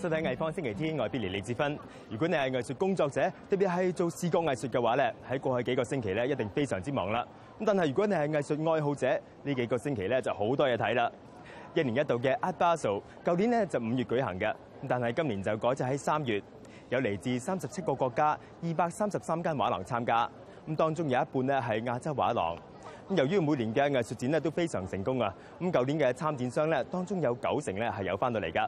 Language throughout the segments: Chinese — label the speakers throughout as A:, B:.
A: 身睇《藝方星期天，我係 l 利李志芬。如果你係藝術工作者，特別係做視覺藝術嘅話咧，喺過去幾個星期咧，一定非常之忙啦。咁但係如果你係藝術愛好者，呢幾個星期咧就好多嘢睇啦。一年一度嘅 Art Basel，舊年咧就五月舉行嘅，但係今年就改咗喺三月，有嚟自三十七個國家二百三十三間畫廊參加，咁當中有一半咧係亞洲畫廊。咁由於每年嘅藝術展咧都非常成功啊，咁舊年嘅參展商咧當中有九成咧係有翻到嚟噶。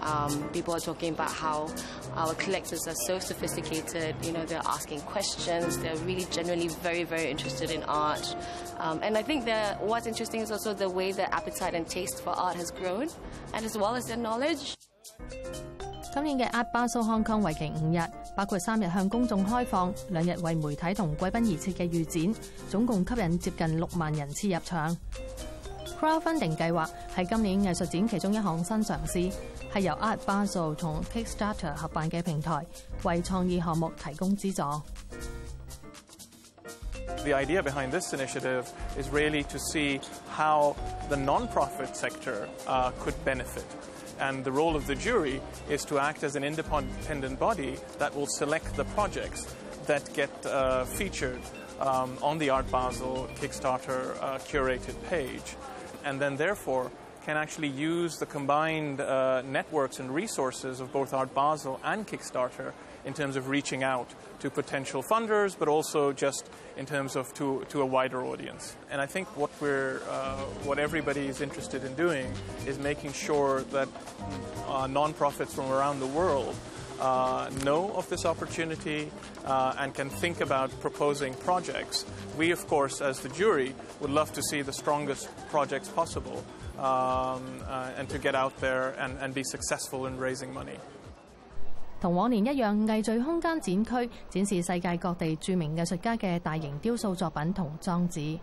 B: Um, people are talking about how our collectors are so sophisticated. You know, they're asking questions. They're really generally very, very interested in art. Um, and I think that what's interesting is also the way their appetite and taste for art has grown, and as well as their knowledge.
C: 今年嘅 Art Basel Hong Kong 包括三日向公众开放，两日为媒体同贵宾而设嘅预展，总共吸引接近六万人次入场。Crowdfunding 计划系今年艺术展其中一项新尝试，系由 Art Basel 同 Kickstarter 合办嘅平台，为创意项目提供资助。
D: The idea behind this initiative is really to see how the non-profit sector could benefit. And the role of the jury is to act as an independent body that will select the projects that get uh, featured um, on the Art Basel Kickstarter uh, curated page. And then, therefore, can actually use the combined uh, networks and resources of both Art Basel and Kickstarter in terms of reaching out to potential funders, but also just in terms of to, to a wider audience. And I think what we're, uh, what everybody is interested in doing is making sure that uh, nonprofits from around the world uh, know of this opportunity uh, and can think about proposing projects. We, of course, as the jury, would love to see the strongest projects possible um, uh, and to get out there and, and be successful in raising money.
C: 同往年一樣，藝聚空間展區展示世界各地著名藝術家嘅大型雕塑作品同裝置。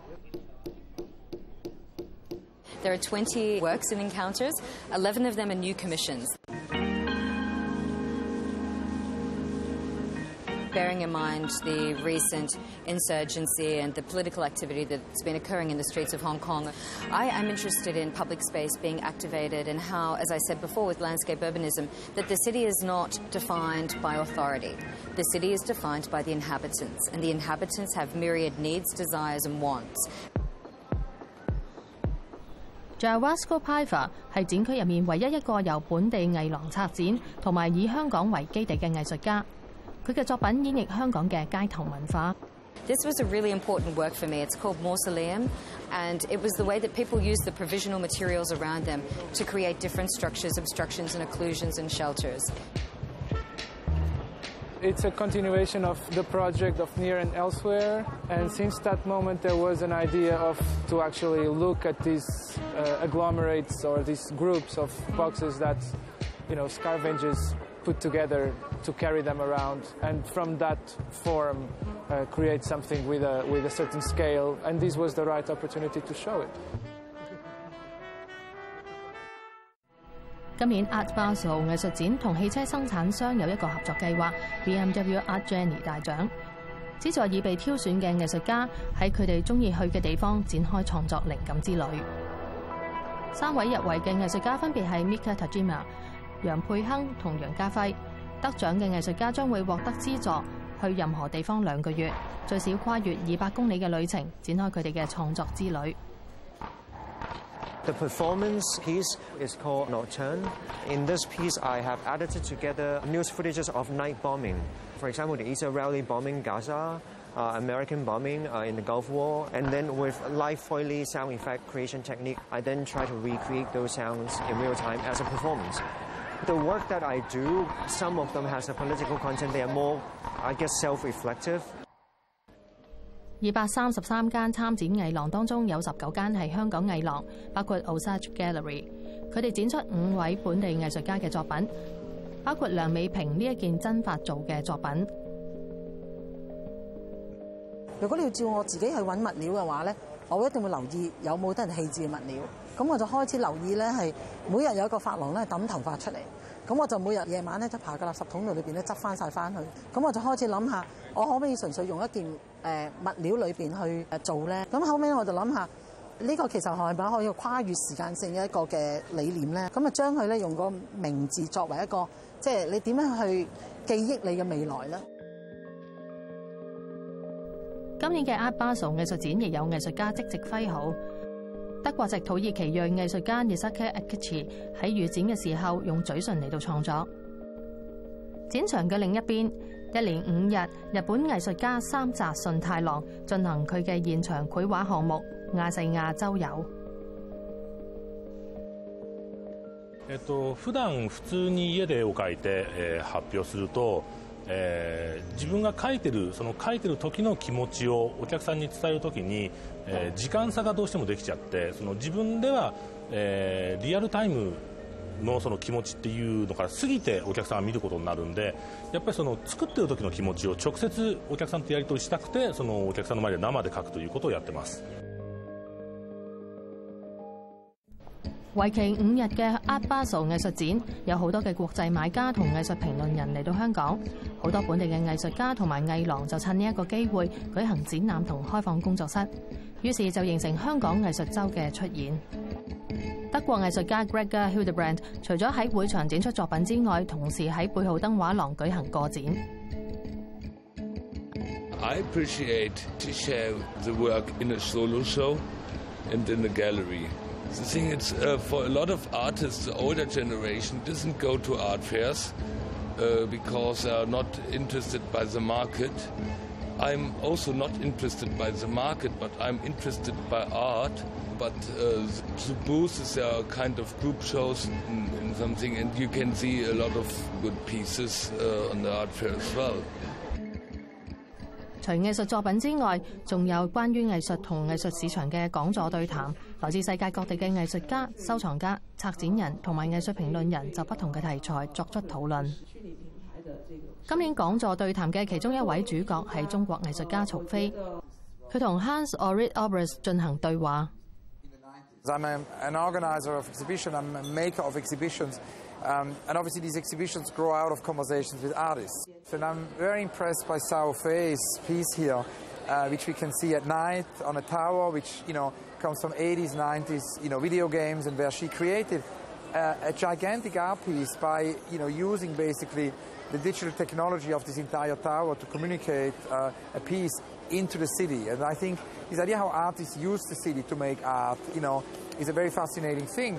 E: bearing in mind the recent insurgency and the political activity that's been occurring in the streets of Hong Kong, I am interested in public space being activated and how, as I said before with landscape urbanism, that the city is not defined by authority. The city is defined by the inhabitants, and the inhabitants have myriad needs, desires, and wants.
C: Jawasco Piva 係展區入面唯一一個由本地藝廊策展同埋以香港為基地嘅藝術家。
E: this was a really important work for me. It's called Mausoleum, and it was the way that people used the provisional materials around them to create different structures, obstructions, and occlusions and shelters.
F: It's a continuation of the project of Near and Elsewhere, and since that moment there was an idea of to actually look at these uh, agglomerates or these groups of boxes that, you know, scavenges
C: 今年 Art Basel 艺术展同汽车生产商有一个合作计划 b m w Art Jenny 大奖，旨在已被挑选嘅艺术家喺佢哋中意去嘅地方展开创作灵感之旅。三位入围嘅艺术家分别系 m i k a t a Jima。杨佩亨同杨家辉得奖嘅艺术家将会获得资助，去任何地方两个月，最少跨越二百公里嘅旅程，展开佢哋嘅创作之旅。
G: The performance piece is called Nocturne. In this piece, I have edited together news footages of night bombing. For example, the Israeli bombing Gaza, uh, American bombing uh, in the Gulf War, and then with live Foley sound effect creation technique, I then try to recreate those sounds in real time as a performance.
C: 二百三十三间参展艺廊当中，有十九间系香港艺廊，包括 o s a gallery。佢哋展出五位本地艺术家嘅作品，包括梁美平呢一件真发做嘅作品。
H: 如果你要照我自己去揾物料嘅话咧，我一定会留意有冇得人弃置嘅物料。咁我就開始留意咧，係每日有一個髮廊咧抌頭髮出嚟，咁我就每日夜晚咧就爬個垃圾桶度裏邊咧執翻晒翻去。咁我就開始諗下，我可唔可以純粹用一件誒物料裏邊去做咧？咁後尾我就諗下，呢個其實係咪可以跨越時間性嘅一個嘅理念咧？咁啊將佢咧用個名字作為一個，即係你點樣去記憶你嘅未來咧？
C: 今年嘅阿巴崇藝術展亦有藝術家即席揮好。德國籍土耳其裔藝術家伊薩卡艾克奇喺预展嘅時候用嘴唇嚟到創作。展場嘅另一邊，一連五日，日本藝術家三澤信太郎進行佢嘅現場繪畫項目《亞細亞周遊》。
I: えー、自分が書いてるその書いてる時の気持ちをお客さんに伝える時に、えー、時間差がどうしてもできちゃってその自分では、えー、リアルタイムのその気持ちっていうのから過ぎてお客さんが見ることになるんでやっぱりその作ってる時の気持ちを直接お客さんとやり取りしたくてそのお客さんの前で生で書くということをやってます。
C: 为期五日嘅阿巴索艺术展有好多嘅国际买家同艺术评论人嚟到香港，好多本地嘅艺术家同埋艺廊就趁呢一个机会举行展览同开放工作室，于是就形成香港艺术周嘅出现。德国艺术家 g r e g Hildebrand 除咗喺会场展出作品之外，同时喺背豪登画廊举行个展。
J: The thing is, uh, for a lot of artists, the older generation doesn't go to art fairs uh, because they are not interested by the market. I'm also not interested by the market, but I'm interested by art. But uh, the booths are kind of group shows and, and, something, and you can see a lot of good pieces uh, on the art fair as well.
C: 除藝術作品之外，仲有關於藝術同藝術市場嘅講座對談。來自世界各地嘅藝術家、收藏家、策展人同埋藝術評論人，就不同嘅題材作出討論。今年講座對談嘅其中一位主角係中國藝術家曹飞，佢同 Hans Orid Aubert 行對話。
K: Um, and obviously, these exhibitions grow out of conversations with artists. And I'm very impressed by Sao Fei's piece here, uh, which we can see at night on a tower, which you know comes from 80s, 90s, you know, video games, and where she created uh, a gigantic art piece by you know using basically the digital technology of this entire tower to communicate uh, a piece into the city. And I think this idea how artists use the city to make art, you know, is a very fascinating thing.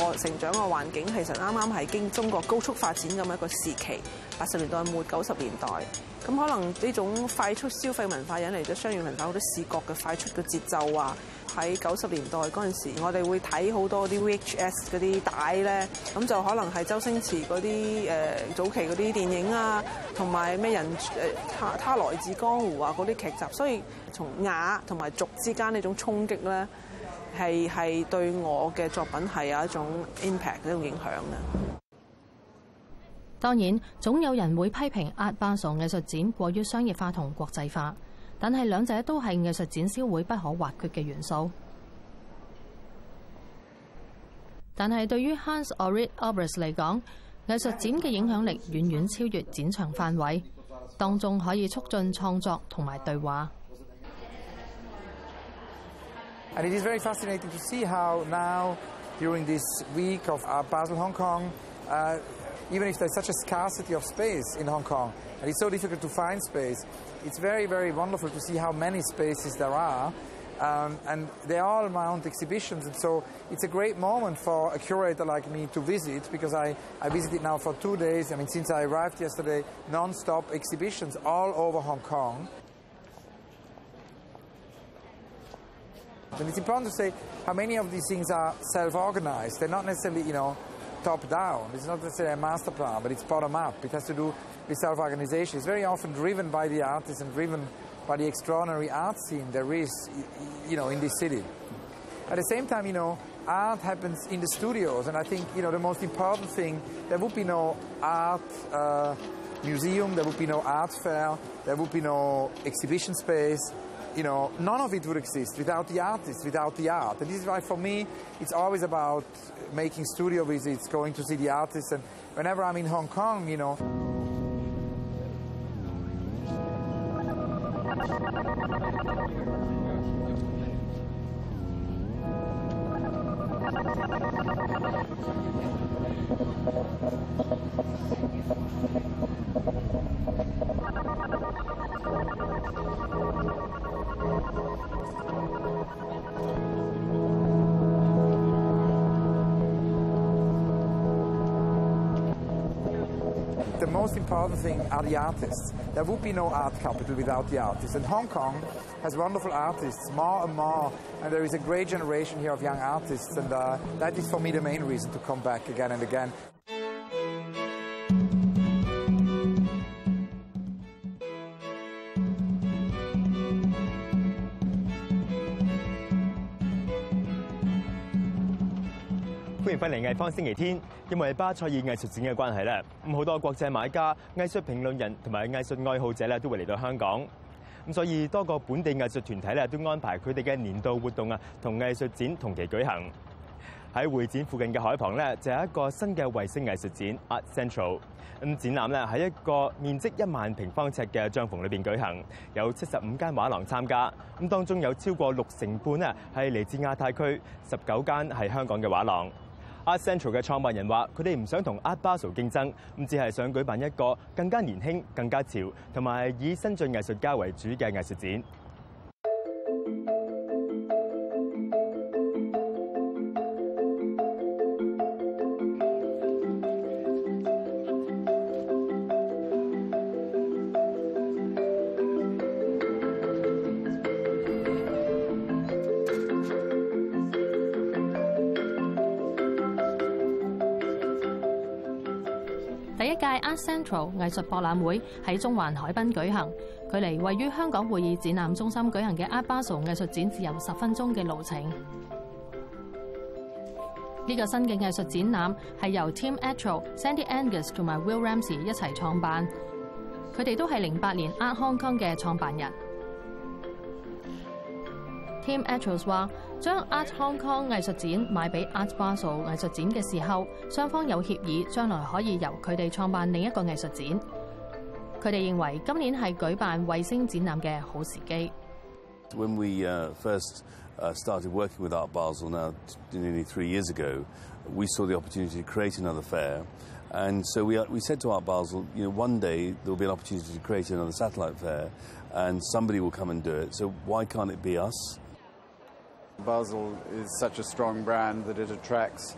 L: 我成長嘅環境其實啱啱係經中國高速發展咁一個時期，八十年代末九十年代，咁可能呢種快速消費文化引嚟咗商業文化好多視覺嘅快速嘅節奏啊！喺九十年代嗰陣時，我哋會睇好多啲 VHS 嗰啲帶咧，咁就可能係周星馳嗰啲誒早期嗰啲電影啊，同埋咩人誒他他來自江湖啊嗰啲劇集，所以從雅同埋俗之間呢種衝擊咧。係係對我嘅作品係有一種 impact 呢種影響嘅。
C: 當然，總有人會批評阿巴崇藝術展過於商業化同國際化，但係兩者都係藝術展銷會不可或缺嘅元素。但係對於 Hans orit Abres 嚟講，藝術展嘅影響力遠遠超越展場範圍，當中可以促進創作同埋對話。
K: And it is very fascinating to see how now, during this week of uh, Basel Hong Kong, uh, even if there's such a scarcity of space in Hong Kong, and it's so difficult to find space, it's very, very wonderful to see how many spaces there are. Um, and they all mount exhibitions, and so it's a great moment for a curator like me to visit because I, I visited now for two days. I mean, since I arrived yesterday, non stop exhibitions all over Hong Kong. And it's important to say how many of these things are self-organized. They're not necessarily, you know, top-down. It's not necessarily a master plan, but it's bottom-up. It has to do with self-organization. It's very often driven by the artists and driven by the extraordinary art scene there is, you know, in this city. At the same time, you know, art happens in the studios, and I think, you know, the most important thing, there would be no art uh, museum, there would be no art fair, there would be no exhibition space, you know, none of it would exist without the artist, without the art. And this is why, for me, it's always about making studio visits, going to see the artists. And whenever I'm in Hong Kong, you know, thing are the artists. There would be no art capital without the artists. And Hong Kong has wonderful artists, more and more, and there is a great generation here of young artists, and uh, that is for me the main reason to come back again and again.
A: 嚟嚟艺方星期天，因為巴塞爾藝術展嘅關係咧，咁好多國際買家、藝術評論人同埋藝術愛好者咧，都會嚟到香港。咁所以多個本地藝術團體咧，都安排佢哋嘅年度活動啊，同藝術展同期舉行。喺會展附近嘅海旁咧，就有一個新嘅衛星藝術展 Art Central。咁展覽咧喺一個面積一萬平方尺嘅帳篷裏边舉行，有七十五間畫廊參加。咁當中有超過六成半咧係嚟自亞太區，十九間係香港嘅畫廊。e s e n t r a l 嘅創辦人話：佢哋唔想同 Art Basel 競爭，咁只係想舉辦一個更加年輕、更加潮，同埋以新晉藝術家為主嘅藝術展。
C: Central 藝術博覽會喺中環海濱舉行，距離位於香港會議展覽中心舉行嘅 Art Basel 藝術展只有十分鐘嘅路程。呢個新嘅藝術展覽係由 Tim Etro、Sandy Angus 同埋 Will r a m s e y 一齊創辦，佢哋都係零八年 Art Hong Kong 嘅創辦人。Tim a t r o 話。将 Art Hong Kong 艺术展卖俾 Art Basel 藝術展嘅時候，雙方有協議，將來可以由佢哋創辦另一個藝術展。佢哋認為今年係舉辦衛星展覽嘅好時機。
M: When we uh, first uh, started working with Art Basel now nearly three years ago, we saw the opportunity to create another fair. And so we, uh, we said to Art Basel, you know, one day there will be an opportunity to create another satellite fair, and somebody will come and do it. So why can't it be us?
N: Basel is such a strong brand that it attracts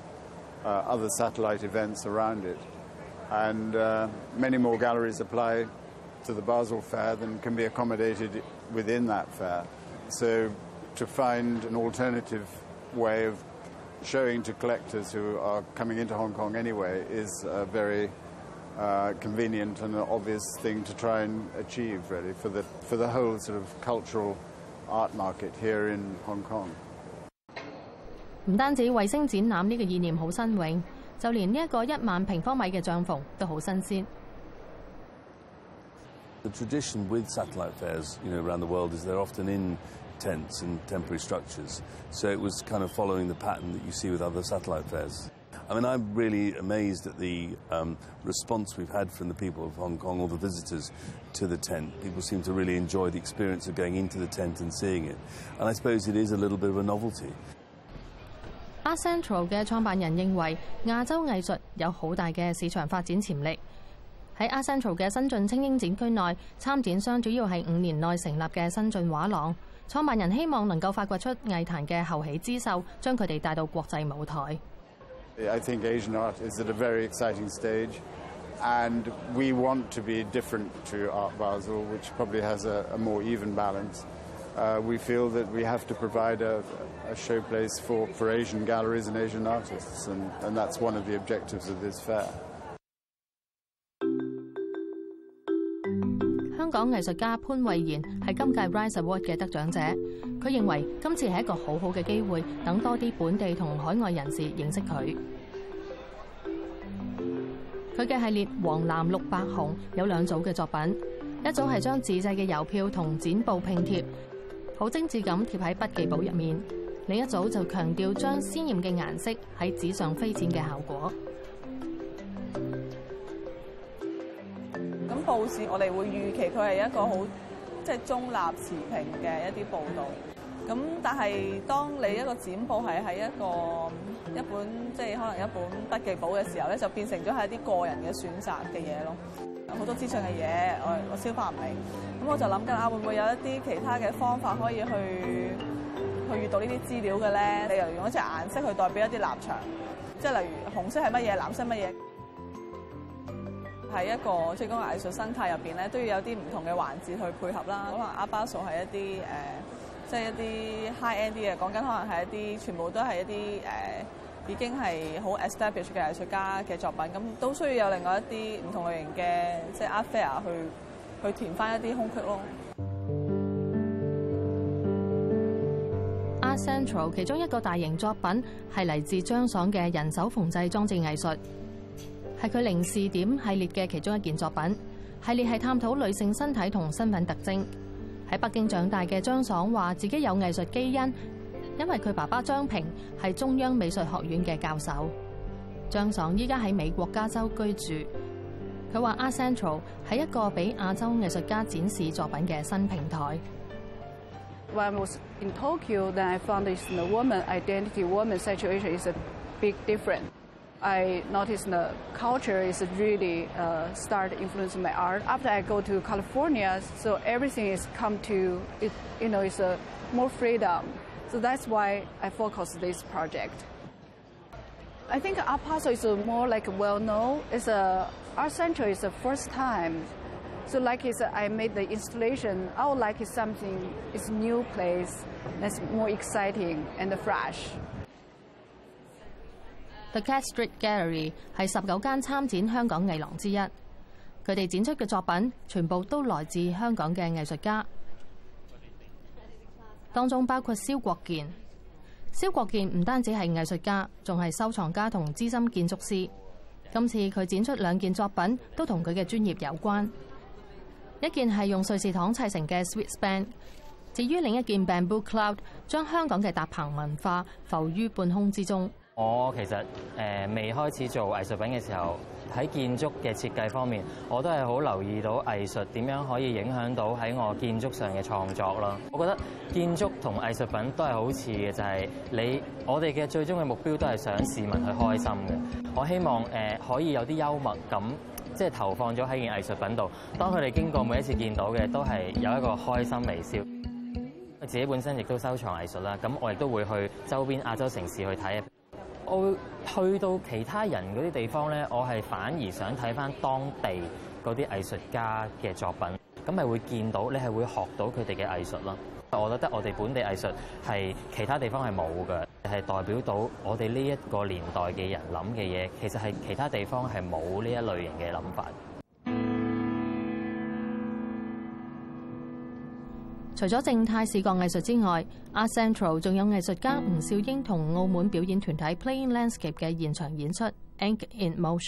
N: uh, other satellite events around it. And uh, many more galleries apply to the Basel Fair than can be accommodated within that fair. So to find an alternative way of showing to collectors who are coming into Hong Kong anyway is a very uh, convenient and an obvious thing to try and achieve, really, for the, for the whole sort of cultural art market here in Hong Kong.
C: 唔单止卫星展览呢个意念好新颖，就连呢一个一万平方米嘅帐篷都好新鲜。
M: The tradition with satellite fairs, you know, around the world is they're often in tents and temporary structures. So it was kind of following the pattern that you see with other satellite fairs. I mean, I'm really amazed at the um, response we've had from the people of Hong Kong, all the visitors to the tent. People seem to really enjoy the experience of going into the tent and seeing it. And I suppose it is a little bit of a novelty.
C: a r Central 嘅创办人认为亚洲艺术有好大嘅市场发展潜力。喺 a r Central 嘅新晋菁英展区内，参展商主要系五年内成立嘅新晋画廊。创办人希望能够发掘出艺坛嘅后起之秀，将佢哋带到国际舞台。
N: I think Asian art is at a very exciting stage, and we want to be different to Art Basel, which probably has a more even balance. We feel that we have to provide a showplace for for Asian galleries and Asian artists, and and that's one of the objectives of this fair.
C: 香港艺术家潘慧贤系今届 Rise Award 嘅得奖者。佢认为今次系一个好好嘅机会，等多啲本地同海外人士认识佢。佢嘅系列黄蓝绿白红有两组嘅作品，一组系将自制嘅邮票同剪布拼贴，好精致咁贴喺笔记簿入面。你一早就強調將鮮艳嘅顏色喺紙上飛展嘅效果。
L: 咁報紙我哋會預期佢係一個好即係中立持平嘅一啲報導。咁但係當你一個展報係喺一個一本即係可能一本笔記簿嘅時候咧，就變成咗係一啲個人嘅選擇嘅嘢咯。好多資訊嘅嘢我我消化唔明。咁我就諗緊啊，會唔會有一啲其他嘅方法可以去？去遇到呢啲資料嘅咧，你又用一隻顏色去代表一啲立場，即係例如紅色係乜嘢，藍色乜嘢，喺一個係講藝術生態入邊咧，都要有啲唔同嘅環節去配合啦。可能阿巴索係一啲誒，即係一啲 high end 啲嘅，講緊可能係一啲全部都係一啲誒，已經係好 establish 嘅藝術家嘅作品，咁都需要有另外一啲唔同類型嘅即係 a f fair 去去填翻一啲空隙咯。
C: Central 其中一个大型作品系嚟自张爽嘅人手缝制装置艺术，系佢零试点系列嘅其中一件作品。系列系探讨女性身体同身份特征。喺北京长大嘅张爽话，自己有艺术基因，因为佢爸爸张平系中央美术学院嘅教授。张爽依家喺美国加州居住，佢话 Central 系一个俾亚洲艺术家展示作品嘅新平台。
O: when I was in Tokyo, then I found this the woman identity, woman situation is a big difference. I noticed the culture is really uh, start influencing my art. After I go to California, so everything is come to, it, you know, it's a more freedom. So that's why I focus this project. I think Art Puzzle is more like well-known. It's a, Art Central is the first time So l i k e is，the installation，我 like is，something is new place，that's more exciting and fresh。
C: The Cat Street Gallery 系十九间参展香港艺廊之一，佢哋展出嘅作品全部都来自香港嘅艺术家，当中包括蕭国健。蕭国健唔单止系艺术家，仲系收藏家同资深建筑师。今次佢展出两件作品，都同佢嘅专业有关。一件係用瑞士糖砌成嘅 Swiss b a n 至於另一件 Bamboo Cloud，將香港嘅搭棚文化浮於半空之中。
P: 我其實誒未開始做藝術品嘅時候，喺建築嘅設計方面，我都係好留意到藝術點樣可以影響到喺我建築上嘅創作啦。我覺得建築同藝術品都係好似嘅，就係你我哋嘅最終嘅目標都係想市民去開心嘅。我希望誒可以有啲幽默感。即係投放咗喺件藝術品度，當佢哋經過每一次見到嘅，都係有一個開心微笑。自己本身亦都收藏藝術啦，咁我亦都會去周邊亞洲城市去睇。我會去到其他人嗰啲地方咧，我係反而想睇翻當地嗰啲藝術家嘅作品，咁咪會見到，你係會學到佢哋嘅藝術咯。我覺得我哋本地藝術係其他地方係冇嘅，係代表到我哋呢一個年代嘅人諗嘅嘢。其實係其他地方係冇呢一類型嘅諗法。
C: 除咗正泰視覺藝術之外，Art Central 仲有藝術家吳少英同澳門表演團體 Playing Landscape 嘅現場演出《Ank in Motion》。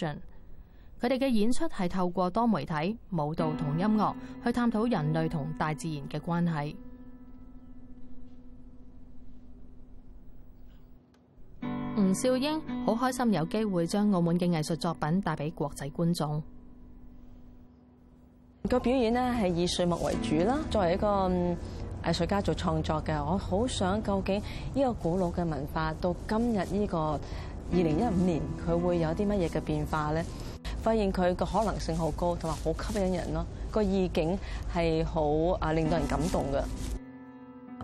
C: 佢哋嘅演出係透過多媒體舞蹈同音樂去探討人類同大自然嘅關係。吴少英好开心有机会将澳门嘅艺术作品带俾国际观众。
Q: 个表演咧系以水墨为主啦，作为一个艺术家做创作嘅，我好想究竟呢个古老嘅文化到今日呢个二零一五年，佢会有啲乜嘢嘅变化咧？发现佢个可能性好高，同埋好吸引人咯。个意境系好啊令到人感动嘅。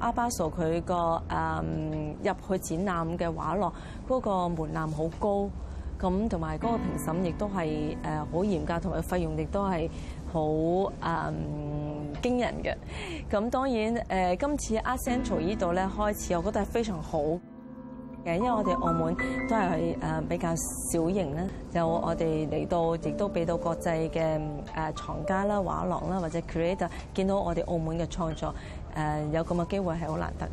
Q: 阿巴索佢個誒入去展覽嘅畫廊，嗰個門檻好高，咁同埋嗰個評審亦都係誒好嚴格，同埋費用亦都係好誒驚人嘅。咁當然誒，今次阿 Central 呢度咧開始，我覺得係非常好。因為我哋澳門都係誒比較小型咧，就我哋嚟到，亦都俾到國際嘅誒藏家啦、畫廊啦或者 creator 見到我哋澳門嘅創作，誒有咁嘅機會係好難得。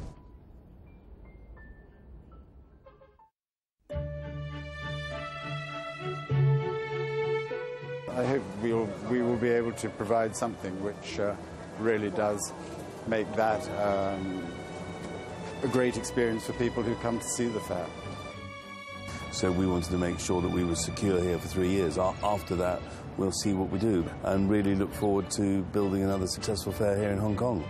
N: a great experience for people who come to see the fair.
M: So we wanted to make sure that we were secure here for three years. After that, we'll see what we do and really look forward to building another successful fair here in Hong Kong.